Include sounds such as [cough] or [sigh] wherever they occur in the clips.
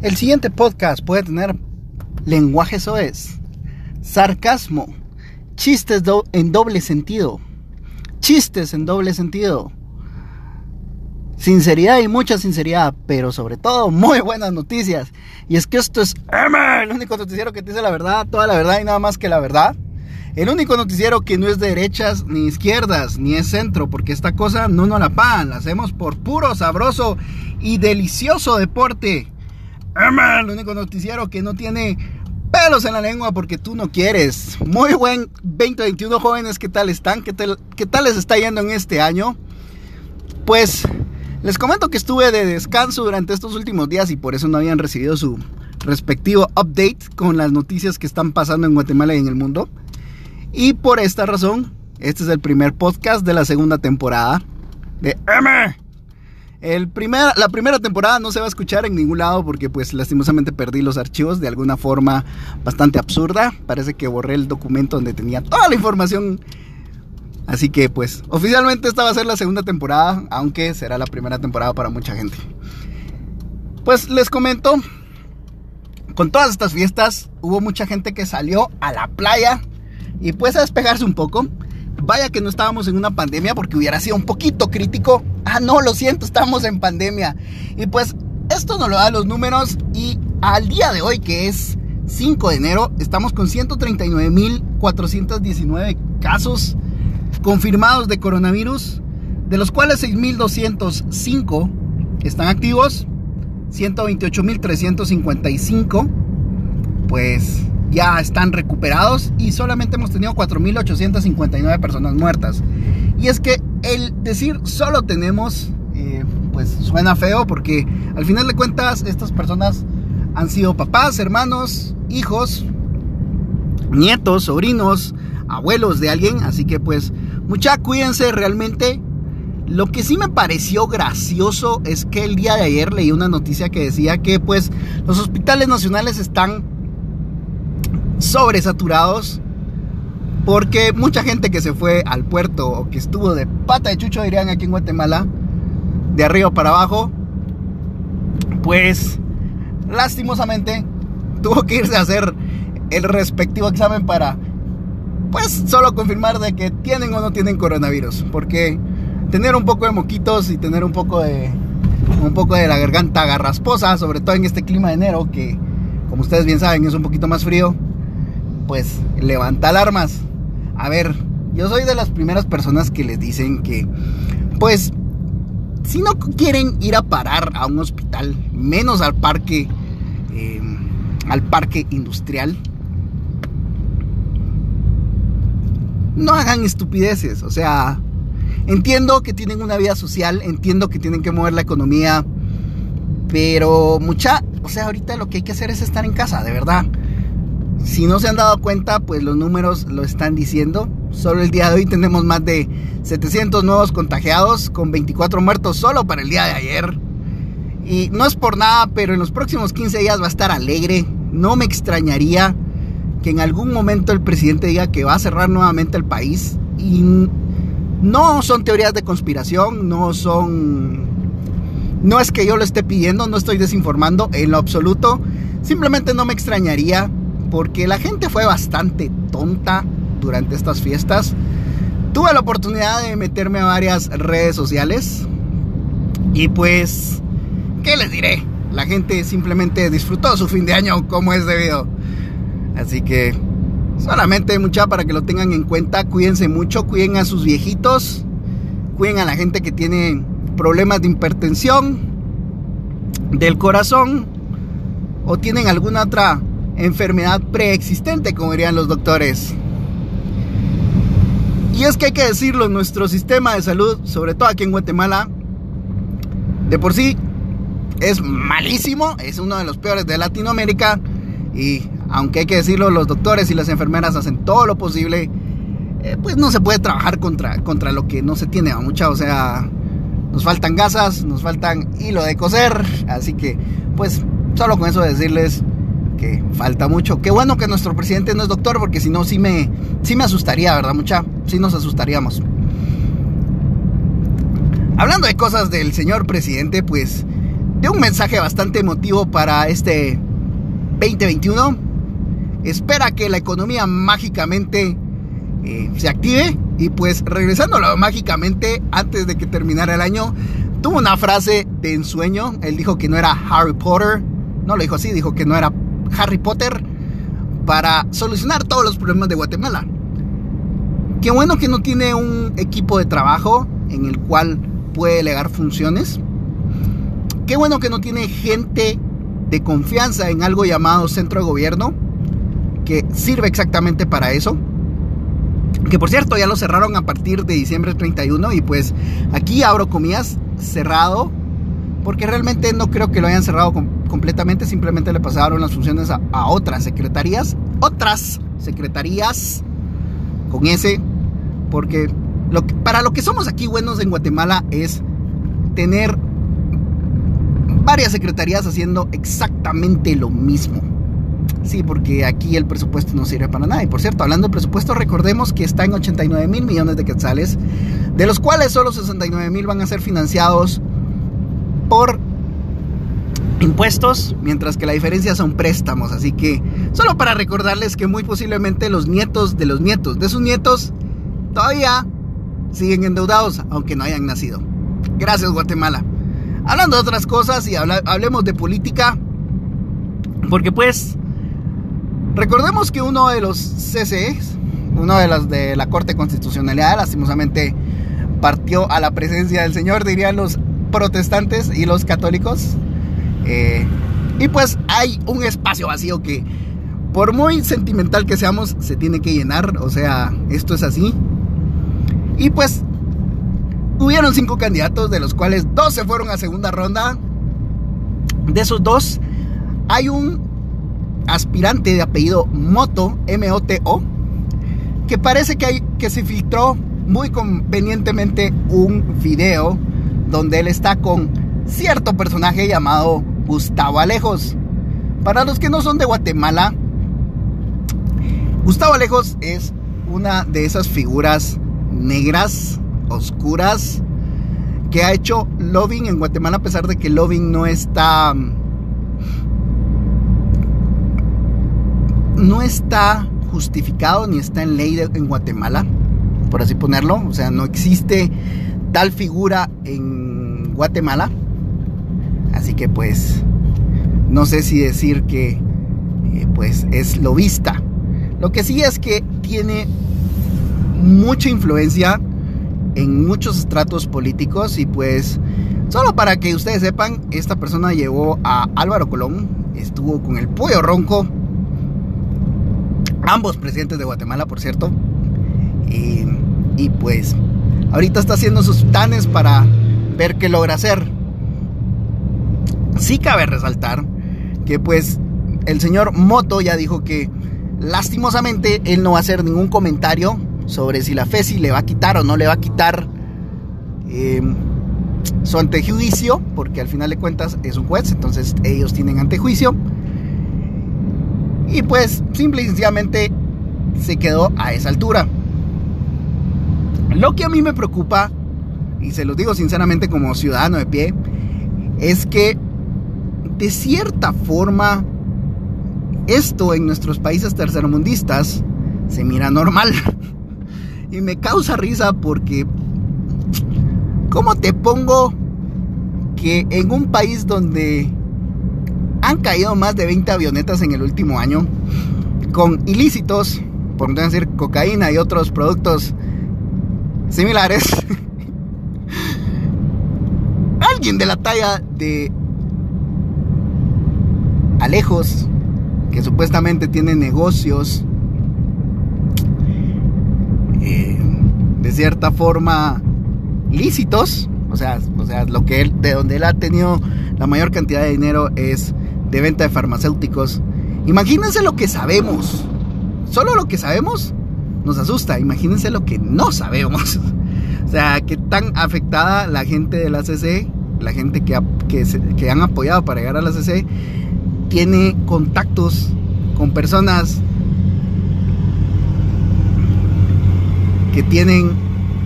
El siguiente podcast puede tener lenguaje soez, sarcasmo, chistes en doble sentido, chistes en doble sentido, sinceridad y mucha sinceridad, pero sobre todo muy buenas noticias. Y es que esto es el único noticiero que te dice la verdad, toda la verdad y nada más que la verdad. El único noticiero que no es de derechas ni izquierdas, ni es centro, porque esta cosa no nos la pagan, la hacemos por puro, sabroso y delicioso deporte el único noticiero que no tiene pelos en la lengua porque tú no quieres. Muy buen 2021 jóvenes, ¿qué tal están? ¿Qué tal, ¿Qué tal les está yendo en este año? Pues les comento que estuve de descanso durante estos últimos días y por eso no habían recibido su respectivo update con las noticias que están pasando en Guatemala y en el mundo. Y por esta razón, este es el primer podcast de la segunda temporada de M el la primera temporada no se va a escuchar en ningún lado porque pues lastimosamente perdí los archivos de alguna forma bastante absurda. Parece que borré el documento donde tenía toda la información. Así que pues oficialmente esta va a ser la segunda temporada, aunque será la primera temporada para mucha gente. Pues les comento, con todas estas fiestas hubo mucha gente que salió a la playa y pues a despejarse un poco. Vaya que no estábamos en una pandemia porque hubiera sido un poquito crítico. Ah, no, lo siento, estamos en pandemia. Y pues esto nos lo da los números y al día de hoy, que es 5 de enero, estamos con 139.419 casos confirmados de coronavirus, de los cuales 6.205 están activos, 128.355 pues ya están recuperados y solamente hemos tenido 4.859 personas muertas. Y es que el decir solo tenemos, eh, pues suena feo porque al final de cuentas estas personas han sido papás, hermanos, hijos, nietos, sobrinos, abuelos de alguien. Así que pues mucha cuídense realmente. Lo que sí me pareció gracioso es que el día de ayer leí una noticia que decía que pues los hospitales nacionales están sobresaturados porque mucha gente que se fue al puerto o que estuvo de pata de chucho, dirían aquí en Guatemala, de arriba para abajo, pues lastimosamente tuvo que irse a hacer el respectivo examen para, pues, solo confirmar de que tienen o no tienen coronavirus. Porque tener un poco de moquitos y tener un poco de, un poco de la garganta garrasposa, sobre todo en este clima de enero, que, como ustedes bien saben, es un poquito más frío pues levanta alarmas. A ver, yo soy de las primeras personas que les dicen que, pues, si no quieren ir a parar a un hospital, menos al parque, eh, al parque industrial, no hagan estupideces. O sea, entiendo que tienen una vida social, entiendo que tienen que mover la economía, pero mucha, o sea, ahorita lo que hay que hacer es estar en casa, de verdad. Si no se han dado cuenta, pues los números lo están diciendo. Solo el día de hoy tenemos más de 700 nuevos contagiados con 24 muertos solo para el día de ayer. Y no es por nada, pero en los próximos 15 días va a estar alegre. No me extrañaría que en algún momento el presidente diga que va a cerrar nuevamente el país. Y no son teorías de conspiración, no son... No es que yo lo esté pidiendo, no estoy desinformando en lo absoluto. Simplemente no me extrañaría porque la gente fue bastante tonta durante estas fiestas. Tuve la oportunidad de meterme a varias redes sociales y pues, ¿qué les diré? La gente simplemente disfrutó su fin de año como es debido. Así que solamente mucha para que lo tengan en cuenta, cuídense mucho, cuiden a sus viejitos, cuiden a la gente que tiene problemas de hipertensión, del corazón o tienen alguna otra enfermedad preexistente, como dirían los doctores. Y es que hay que decirlo, nuestro sistema de salud, sobre todo aquí en Guatemala, de por sí es malísimo, es uno de los peores de Latinoamérica. Y aunque hay que decirlo, los doctores y las enfermeras hacen todo lo posible, eh, pues no se puede trabajar contra, contra lo que no se tiene a mucha. O sea, nos faltan gasas, nos faltan hilo de coser. Así que, pues, solo con eso decirles que falta mucho. Qué bueno que nuestro presidente no es doctor, porque si no, sí me, sí me asustaría, ¿verdad, mucha? Sí nos asustaríamos. Hablando de cosas del señor presidente, pues de un mensaje bastante emotivo para este 2021. Espera que la economía mágicamente eh, se active y pues regresándolo mágicamente antes de que terminara el año, tuvo una frase de ensueño. Él dijo que no era Harry Potter, no lo dijo así, dijo que no era Harry Potter para solucionar todos los problemas de Guatemala. Qué bueno que no tiene un equipo de trabajo en el cual puede delegar funciones. Qué bueno que no tiene gente de confianza en algo llamado centro de gobierno, que sirve exactamente para eso. Que por cierto ya lo cerraron a partir de diciembre 31 y pues aquí abro comillas cerrado porque realmente no creo que lo hayan cerrado completamente, simplemente le pasaron las funciones a, otras secretarías, otras secretarías con ese, porque para lo que somos aquí buenos en Guatemala es tener varias secretarías haciendo exactamente lo mismo. Sí, porque aquí el presupuesto no sirve para nada. Y por cierto, hablando de presupuesto, recordemos que está en 89 mil millones de quetzales, de los cuales solo 69 mil van a ser financiados por impuestos, mientras que la diferencia son préstamos. Así que solo para recordarles que muy posiblemente los nietos de los nietos de sus nietos todavía siguen endeudados, aunque no hayan nacido. Gracias Guatemala. Hablando de otras cosas y hablemos de política, porque pues recordemos que uno de los CCEs, uno de los de la Corte Constitucionalidad, lastimosamente partió a la presencia del Señor, dirían los protestantes y los católicos. Eh, y pues hay un espacio vacío que, por muy sentimental que seamos, se tiene que llenar. O sea, esto es así. Y pues hubieron cinco candidatos, de los cuales dos se fueron a segunda ronda. De esos dos, hay un aspirante de apellido Moto, M-O-T-O, que parece que, que se filtró muy convenientemente un video donde él está con cierto personaje llamado Gustavo Alejos. Para los que no son de Guatemala, Gustavo Alejos es una de esas figuras negras, oscuras, que ha hecho lobbying en Guatemala a pesar de que lobbying no está no está justificado ni está en ley en Guatemala, por así ponerlo, o sea, no existe tal figura en Guatemala. Así que pues no sé si decir que eh, pues es lobista. Lo que sí es que tiene mucha influencia en muchos estratos políticos y pues solo para que ustedes sepan, esta persona llevó a Álvaro Colón, estuvo con el pollo ronco, ambos presidentes de Guatemala por cierto, y, y pues Ahorita está haciendo sus planes para ver qué logra hacer. Sí cabe resaltar que pues el señor Moto ya dijo que lastimosamente él no va a hacer ningún comentario sobre si la FESI le va a quitar o no le va a quitar eh, su antejuicio, porque al final de cuentas es un juez, entonces ellos tienen antejuicio. Y pues simple y sencillamente se quedó a esa altura. Lo que a mí me preocupa, y se lo digo sinceramente como ciudadano de pie, es que de cierta forma esto en nuestros países tercermundistas se mira normal. [laughs] y me causa risa porque, ¿cómo te pongo que en un país donde han caído más de 20 avionetas en el último año, con ilícitos, por no decir cocaína y otros productos similares, [laughs] alguien de la talla de Alejos, que supuestamente tiene negocios eh, de cierta forma lícitos, o sea, o sea, lo que él, de donde él ha tenido la mayor cantidad de dinero es de venta de farmacéuticos. Imagínense lo que sabemos, solo lo que sabemos nos asusta. Imagínense lo que no sabemos. [laughs] O sea, qué tan afectada la gente de la CC, la gente que, que, han apoyado para llegar a la CC, tiene contactos con personas que tienen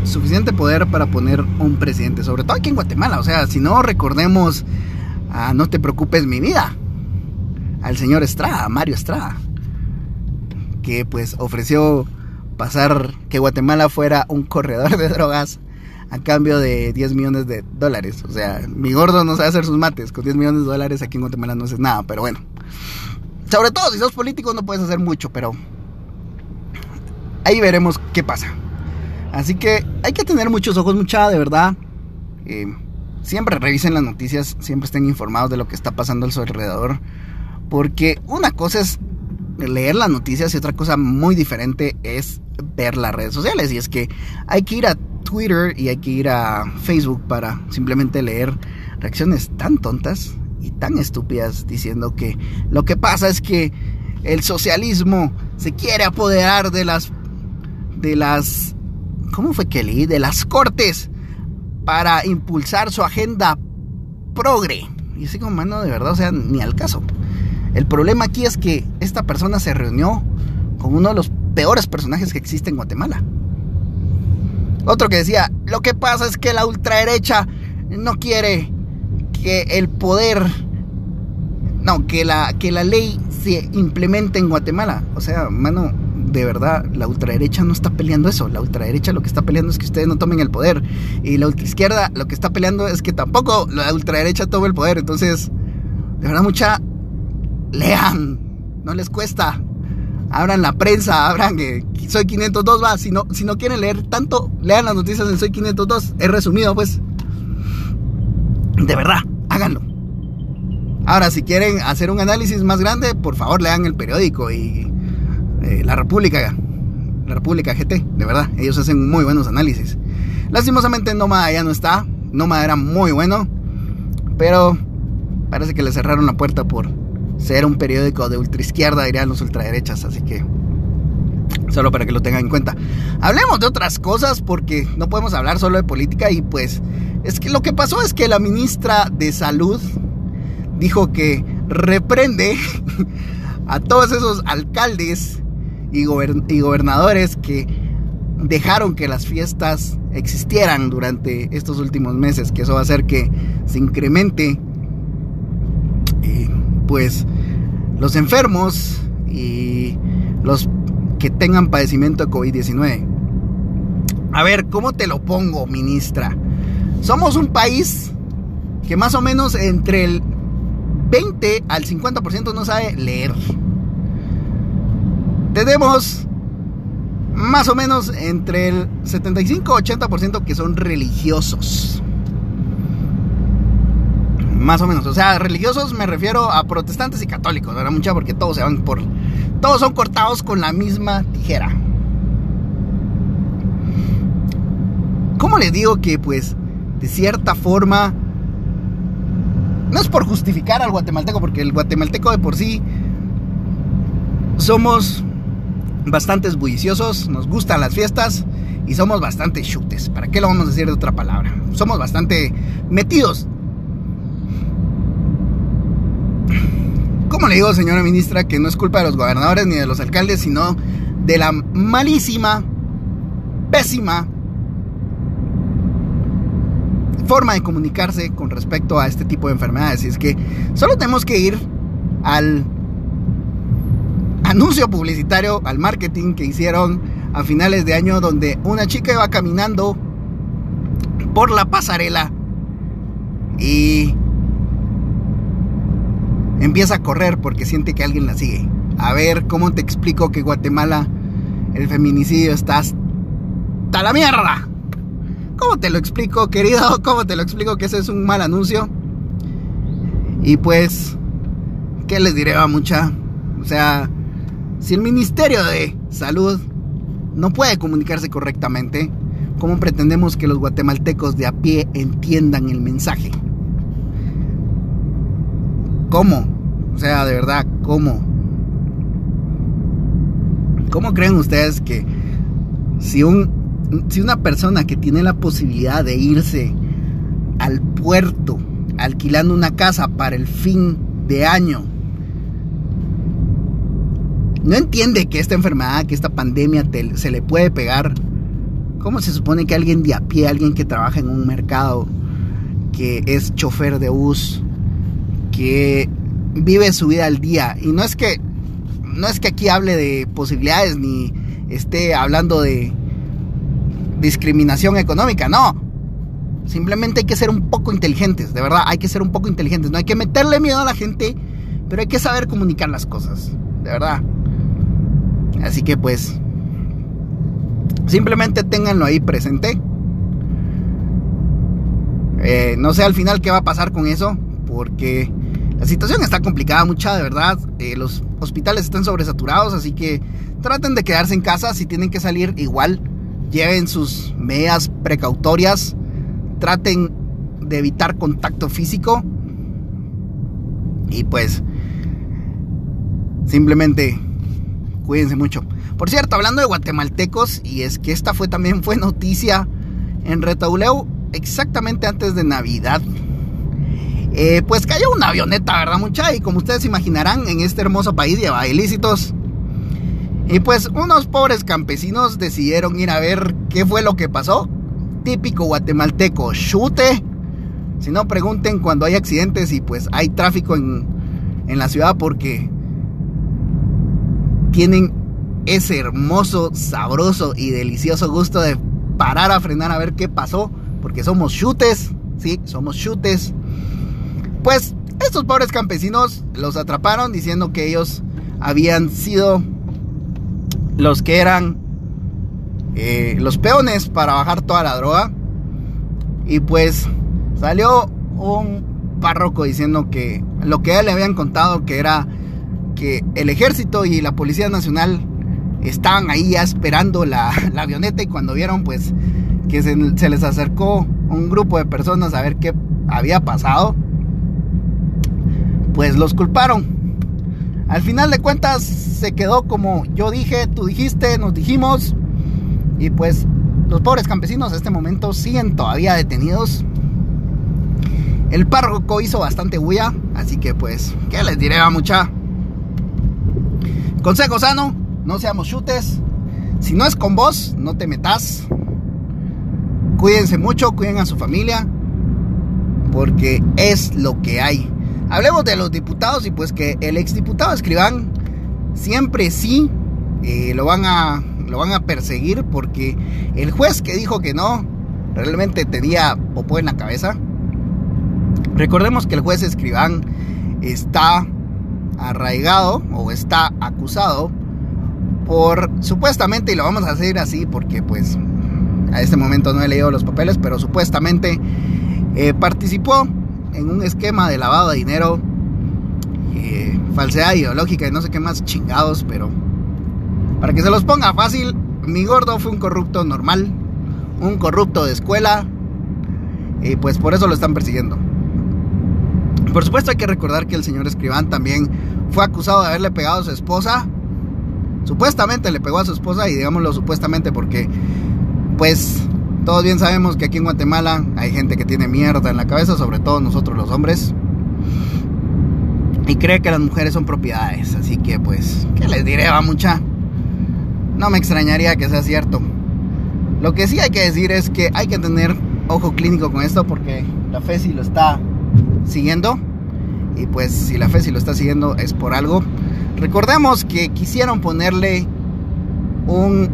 suficiente poder para poner un presidente, sobre todo aquí en Guatemala. O sea, si no recordemos a No te preocupes mi vida, al señor Estrada, Mario Estrada, que pues ofreció pasar que Guatemala fuera un corredor de drogas a cambio de 10 millones de dólares. O sea, mi gordo no sabe hacer sus mates. Con 10 millones de dólares aquí en Guatemala no haces nada, pero bueno. Sobre todo si sos político no puedes hacer mucho, pero ahí veremos qué pasa. Así que hay que tener muchos ojos, mucha, de verdad. Eh, siempre revisen las noticias, siempre estén informados de lo que está pasando a su alrededor. Porque una cosa es leer las noticias y otra cosa muy diferente es ver las redes sociales. Y es que hay que ir a Twitter y hay que ir a Facebook para simplemente leer reacciones tan tontas y tan estúpidas diciendo que lo que pasa es que el socialismo se quiere apoderar de las de las ¿cómo fue que leí? de las cortes para impulsar su agenda progre. Y así como mano de verdad, o sea, ni al caso. El problema aquí es que esta persona se reunió con uno de los peores personajes que existe en Guatemala. Otro que decía, lo que pasa es que la ultraderecha no quiere que el poder, no, que la, que la ley se implemente en Guatemala. O sea, mano, de verdad, la ultraderecha no está peleando eso. La ultraderecha lo que está peleando es que ustedes no tomen el poder. Y la ultraizquierda lo que está peleando es que tampoco la ultraderecha tome el poder. Entonces, de verdad, mucha, lean, no les cuesta abran la prensa, abran que Soy 502 va, si no, si no quieren leer tanto, lean las noticias en Soy 502, es resumido pues. De verdad, háganlo. Ahora, si quieren hacer un análisis más grande, por favor lean el periódico y eh, La República, La República GT, de verdad, ellos hacen muy buenos análisis. Lastimosamente Noma ya no está, Noma era muy bueno, pero parece que le cerraron la puerta por ser un periódico de ultraizquierda, dirían los ultraderechas, así que solo para que lo tengan en cuenta. Hablemos de otras cosas porque no podemos hablar solo de política y pues es que lo que pasó es que la ministra de Salud dijo que reprende [laughs] a todos esos alcaldes y, y gobernadores que dejaron que las fiestas existieran durante estos últimos meses, que eso va a hacer que se incremente pues los enfermos y los que tengan padecimiento de COVID-19. A ver, ¿cómo te lo pongo, ministra? Somos un país que más o menos entre el 20 al 50% no sabe leer. Tenemos más o menos entre el 75 80% que son religiosos. Más o menos. O sea, religiosos me refiero a protestantes y católicos, ¿verdad? Mucha porque todos se van por. Todos son cortados con la misma tijera. ¿Cómo les digo que, pues, de cierta forma. No es por justificar al guatemalteco, porque el guatemalteco de por sí. Somos bastantes bulliciosos, nos gustan las fiestas y somos bastante chutes. ¿Para qué lo vamos a decir de otra palabra? Somos bastante metidos ¿Cómo le digo, señora ministra, que no es culpa de los gobernadores ni de los alcaldes, sino de la malísima, pésima forma de comunicarse con respecto a este tipo de enfermedades? Y es que solo tenemos que ir al anuncio publicitario, al marketing que hicieron a finales de año, donde una chica iba caminando por la pasarela y empieza a correr porque siente que alguien la sigue. A ver, ¿cómo te explico que Guatemala el feminicidio está hasta la mierda? ¿Cómo te lo explico, querido? [laughs] ¿Cómo te lo explico que ese es un mal anuncio? Y pues, ¿qué les diré a mucha? O sea, si el Ministerio de Salud no puede comunicarse correctamente, ¿cómo pretendemos que los guatemaltecos de a pie entiendan el mensaje? ¿Cómo? Sea, de verdad, ¿cómo? ¿Cómo creen ustedes que si, un, si una persona que tiene la posibilidad de irse al puerto alquilando una casa para el fin de año, no entiende que esta enfermedad, que esta pandemia se le puede pegar? ¿Cómo se supone que alguien de a pie, alguien que trabaja en un mercado, que es chofer de bus, que vive su vida al día. Y no es que, no es que aquí hable de posibilidades ni esté hablando de discriminación económica, no. Simplemente hay que ser un poco inteligentes, de verdad, hay que ser un poco inteligentes. No hay que meterle miedo a la gente, pero hay que saber comunicar las cosas, de verdad. Así que pues, simplemente ténganlo ahí presente. Eh, no sé al final qué va a pasar con eso, porque la situación está complicada mucha, de verdad. Eh, los hospitales están sobresaturados, así que traten de quedarse en casa. Si tienen que salir, igual lleven sus medidas precautorias. Traten de evitar contacto físico. Y pues, simplemente cuídense mucho. Por cierto, hablando de guatemaltecos, y es que esta fue también fue noticia en Retauleu exactamente antes de Navidad. Eh, pues cayó una avioneta, ¿verdad, mucha? Y como ustedes imaginarán, en este hermoso país lleva ilícitos. Y pues unos pobres campesinos decidieron ir a ver qué fue lo que pasó. Típico guatemalteco, chute. Si no, pregunten cuando hay accidentes y pues hay tráfico en, en la ciudad porque tienen ese hermoso, sabroso y delicioso gusto de parar a frenar a ver qué pasó. Porque somos chutes, sí, somos chutes. Pues estos pobres campesinos los atraparon diciendo que ellos habían sido los que eran eh, los peones para bajar toda la droga. Y pues salió un párroco diciendo que lo que él le habían contado que era que el ejército y la policía nacional estaban ahí ya esperando la, [laughs] avioneta y cuando vieron pues que se les acercó un grupo de personas a ver qué había pasado pues los culparon. Al final de cuentas se quedó como yo dije, tú dijiste, nos dijimos. Y pues los pobres campesinos a este momento siguen todavía detenidos. El párroco hizo bastante bulla, así que pues, ¿qué les diré a mucha? Consejo sano, no seamos chutes. Si no es con vos, no te metas. Cuídense mucho, cuiden a su familia, porque es lo que hay. Hablemos de los diputados y pues que el exdiputado Escribán siempre sí eh, lo, van a, lo van a perseguir porque el juez que dijo que no realmente tenía popó en la cabeza. Recordemos que el juez Escribán está arraigado o está acusado por supuestamente, y lo vamos a hacer así porque pues a este momento no he leído los papeles, pero supuestamente eh, participó en un esquema de lavado de dinero, eh, falsedad ideológica y no sé qué más chingados, pero para que se los ponga fácil, mi gordo fue un corrupto normal, un corrupto de escuela, y pues por eso lo están persiguiendo. Por supuesto hay que recordar que el señor Escribán también fue acusado de haberle pegado a su esposa. Supuestamente le pegó a su esposa y digámoslo supuestamente porque pues todos bien sabemos que aquí en Guatemala hay gente que tiene mierda en la cabeza, sobre todo nosotros los hombres. Y cree que las mujeres son propiedades. Así que pues, ¿qué les diré, va mucha? No me extrañaría que sea cierto. Lo que sí hay que decir es que hay que tener ojo clínico con esto porque la FESI lo está siguiendo. Y pues si la FESI lo está siguiendo es por algo. Recordemos que quisieron ponerle un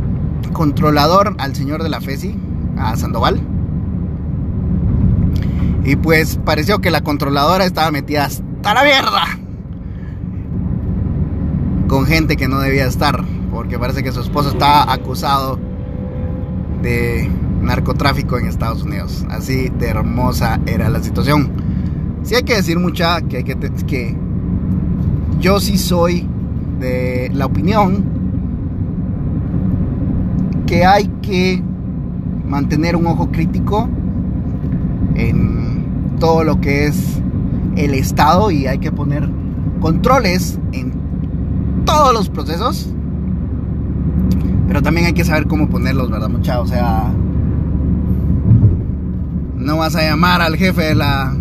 controlador al señor de la FESI a Sandoval. Y pues pareció que la controladora estaba metida hasta la mierda. Con gente que no debía estar. Porque parece que su esposo estaba acusado de narcotráfico en Estados Unidos. Así de hermosa era la situación. Sí hay que decir mucha que, hay que, que yo sí soy de la opinión que hay que mantener un ojo crítico en todo lo que es el Estado y hay que poner controles en todos los procesos. Pero también hay que saber cómo ponerlos, ¿verdad, mucha? O sea, no vas a llamar al jefe de la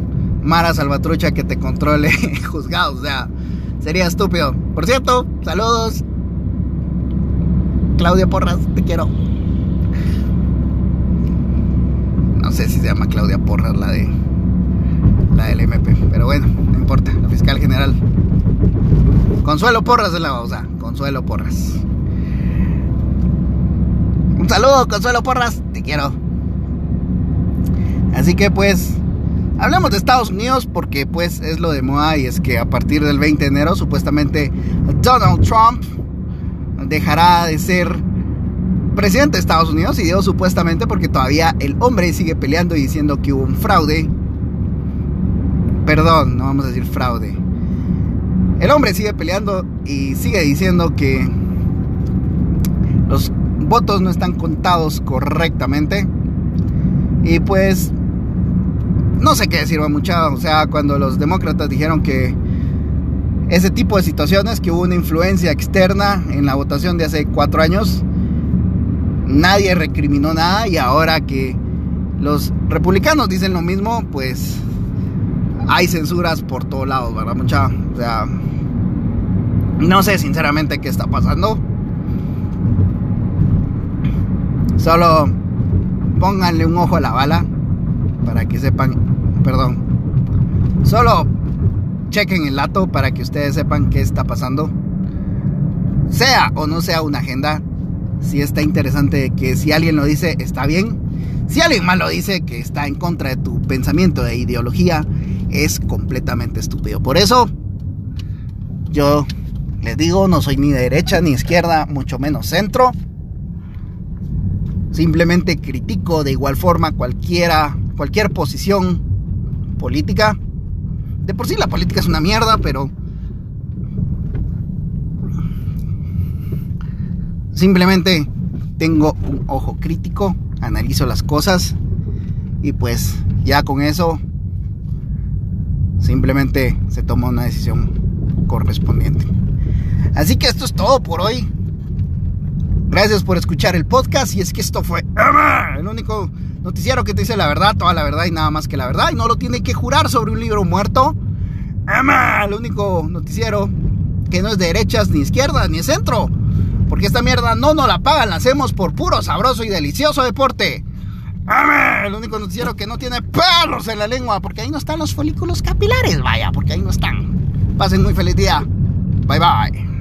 Mara Salvatrucha que te controle [laughs] juzgado, o sea, sería estúpido. Por cierto, saludos. Claudia Porras, te quiero no sé si se llama Claudia Porras, la de la del MP. Pero bueno, no importa, la fiscal general. Consuelo Porras es la babosa, Consuelo Porras. Un saludo, Consuelo Porras, te quiero. Así que pues, hablemos de Estados Unidos porque pues es lo de moda y es que a partir del 20 de enero supuestamente Donald Trump dejará de ser presidente de Estados Unidos y digo supuestamente porque todavía el hombre sigue peleando y diciendo que hubo un fraude. Perdón, no vamos a decir fraude. El hombre sigue peleando y sigue diciendo que los votos no están contados correctamente. Y pues no sé qué decir, mucha. O sea, cuando los demócratas dijeron que ese tipo de situaciones, que hubo una influencia externa en la votación de hace cuatro años, nadie recriminó nada y ahora que los republicanos dicen lo mismo, pues hay censuras por todos lados, ¿verdad? Mucha, o sea, no sé sinceramente qué está pasando. Solo pónganle un ojo a la bala para que sepan, perdón, solo chequen el dato para que ustedes sepan qué está pasando. Sea o no sea una agenda, si está interesante que si alguien lo dice está bien, si alguien mal lo dice que está en contra de tu pensamiento de ideología, es completamente estúpido. Por eso, yo les digo, no soy ni derecha ni izquierda, mucho menos centro. Simplemente critico de igual forma cualquiera, cualquier posición política. De por sí la política es una mierda, pero simplemente tengo un ojo crítico, analizo las cosas y pues ya con eso simplemente se toma una decisión correspondiente. Así que esto es todo por hoy. Gracias por escuchar el podcast y es que esto fue el único noticiero que te dice la verdad, toda la verdad y nada más que la verdad y no lo tiene que jurar sobre un libro muerto. el único noticiero que no es de derechas ni izquierdas ni centro. Porque esta mierda no nos la pagan, la hacemos por puro, sabroso y delicioso deporte. El único noticiero que no tiene pelos en la lengua, porque ahí no están los folículos capilares, vaya, porque ahí no están. Pasen muy feliz día. Bye bye.